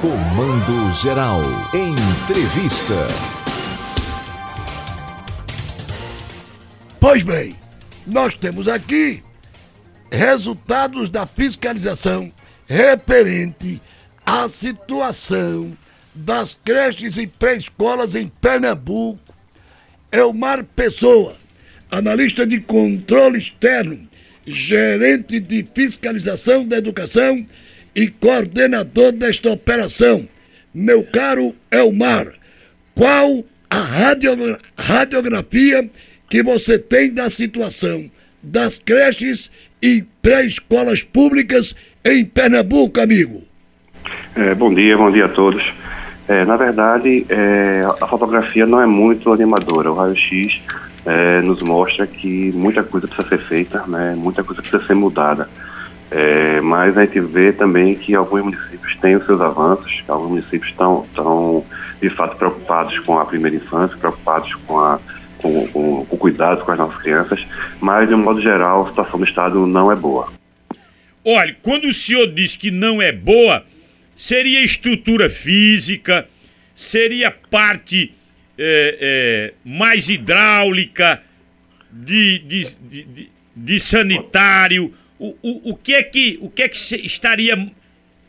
Comando Geral. Entrevista. Pois bem, nós temos aqui resultados da fiscalização referente à situação das creches e pré-escolas em Pernambuco. Elmar Pessoa, analista de controle externo, gerente de fiscalização da educação e coordenador desta operação. Meu caro Elmar, qual a radiogra radiografia que você tem da situação das creches e pré-escolas públicas em Pernambuco, amigo? É, bom dia, bom dia a todos. É, na verdade, é, a fotografia não é muito animadora. O raio-x é, nos mostra que muita coisa precisa ser feita, né, muita coisa precisa ser mudada. É, mas a gente vê também que alguns municípios têm os seus avanços, alguns municípios estão, estão de fato preocupados com a primeira infância, preocupados com, a, com, com, com cuidados com as nossas crianças, mas de um modo geral a situação do Estado não é boa. Olha, quando o senhor diz que não é boa, seria estrutura física, seria parte é, é, mais hidráulica, de, de, de, de sanitário o, o, o, que é que, o que é que estaria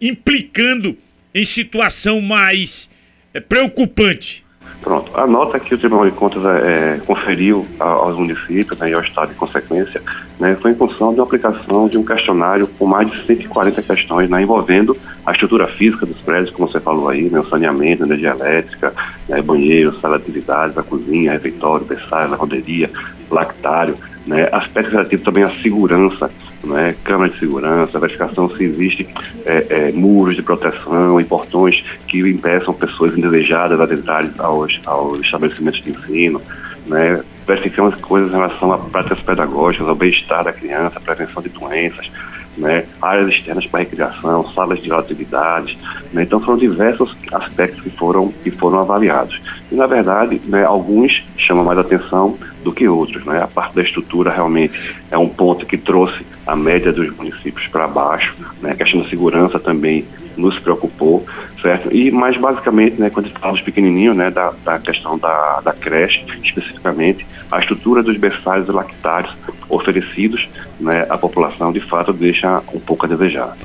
implicando em situação mais é, preocupante? Pronto, a nota que o Tribunal de Contas é, conferiu aos municípios né, e ao Estado em consequência né, foi em função de uma aplicação de um questionário com mais de 140 questões né, envolvendo a estrutura física dos prédios, como você falou aí, né, o saneamento, energia elétrica, né, banheiro, sala de atividades, a cozinha, refeitório, berçário, lavanderia, lactário, né, aspectos relativos também à segurança né, câmara de segurança, verificação se existe é, é, muros de proteção e portões que impeçam pessoas indesejadas a adentrarem aos, aos estabelecimentos de ensino, né, verificamos coisas em relação a práticas pedagógicas, ao bem-estar da criança, prevenção de doenças, né, áreas externas para recreação, salas de atividades, né, então foram diversos aspectos que foram, que foram avaliados. E na verdade, né, alguns chamam mais atenção do que outros. Né? A parte da estrutura realmente é um ponto que trouxe a média dos municípios para baixo, né? a questão da segurança também nos preocupou, certo? E mais basicamente, né, quando estamos pequenininhos, né, da, da questão da, da creche, especificamente, a estrutura dos berçários e lactários oferecidos né, à população, de fato, deixa um pouco a desejar.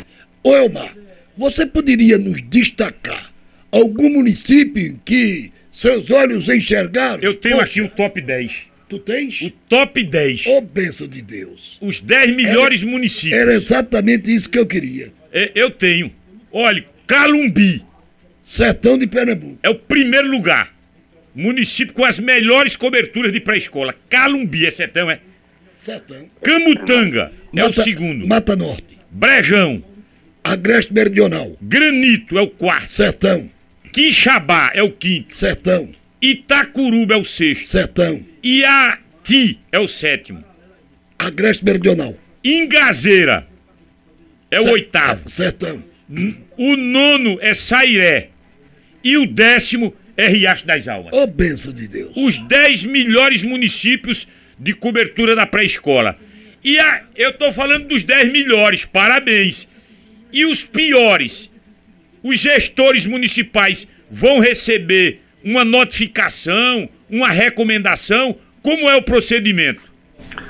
Ô Elmar, você poderia nos destacar algum município que seus olhos enxergaram? Eu tenho Poxa. aqui o top 10. Tu tens? O top 10. Ô, oh, bênção de Deus. Os 10 melhores era, municípios. Era exatamente isso que eu queria. É, eu tenho. Olha, Calumbi. Sertão de Pernambuco. É o primeiro lugar. Município com as melhores coberturas de pré-escola. Calumbi é sertão, é? Sertão. Camutanga é o segundo. Mata Norte. Brejão. Agreste Meridional. Granito é o quarto. Sertão. Quixabá é o quinto. Sertão. Itacuruba é o sexto. Sertão. Iati é o sétimo. Agreste Meridional. Ingazeira é o oitavo. Sertão. O nono é Sairé. E o décimo é Riacho das Almas. Ô, oh, benção de Deus. Os dez melhores municípios de cobertura da pré-escola. E a, eu tô falando dos dez melhores, parabéns. E os piores, os gestores municipais vão receber uma notificação, uma recomendação? Como é o procedimento?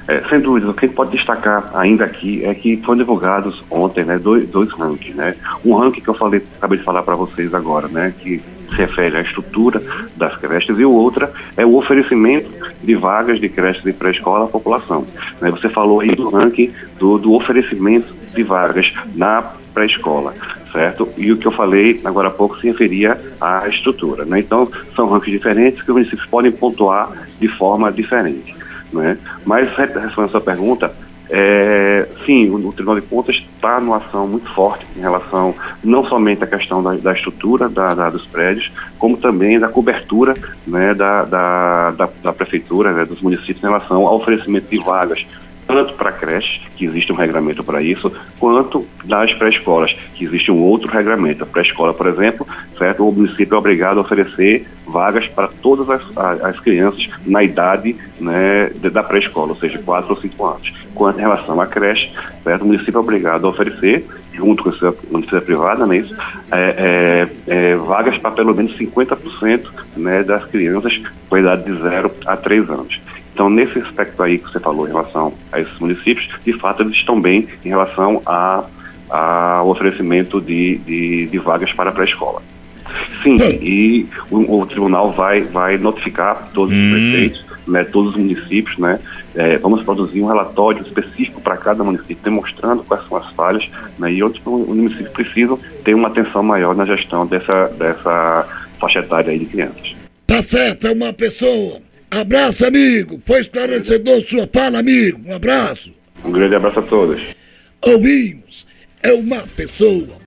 É, sem dúvida, o que pode destacar ainda aqui é que foram divulgados ontem né, dois, dois rankings. Né? Um ranking que eu falei, acabei de falar para vocês agora, né, que se refere à estrutura das creches, e o outro é o oferecimento de vagas de creches e pré-escola à população. Né? Você falou aí do ranking do, do oferecimento de vagas na pré-escola, certo? E o que eu falei agora há pouco se referia à estrutura, né? Então, são rankings diferentes que os municípios podem pontuar de forma diferente, né? Mas, respondendo a sua pergunta, é, sim, o, o, Tribunal de Contas está numa ação muito forte em relação não somente à questão da, da estrutura da, da, dos prédios, como também da cobertura né, da, da, da, Prefeitura, né, dos municípios em relação ao oferecimento de vagas tanto para creches, que existe um regramento para isso, quanto nas pré-escolas, que existe um outro regramento. A pré-escola, por exemplo, certo? o município é obrigado a oferecer vagas para todas as, as crianças na idade né, da pré-escola, ou seja, 4 ou 5 anos. Quanto em relação à creche, certo? o município é obrigado a oferecer, junto com a universidade privada, né, isso, é, é, é, vagas para pelo menos 50% né, das crianças com idade de 0 a 3 anos. Então, nesse aspecto aí que você falou em relação a esses municípios, de fato eles estão bem em relação a, ao oferecimento de, de, de vagas para a pré-escola. Sim, e o, o, tribunal vai, vai notificar todos hum. os prefeitos, né, todos os municípios, né, é, vamos produzir um relatório específico para cada município, demonstrando quais são as falhas né, e outros municípios precisam ter uma atenção maior na gestão dessa, dessa faixa etária de crianças. Tá certo, é uma pessoa Abraço, amigo. Foi esclarecedor sua fala, amigo. Um abraço. Um grande abraço a todos. Ouvimos. É uma pessoa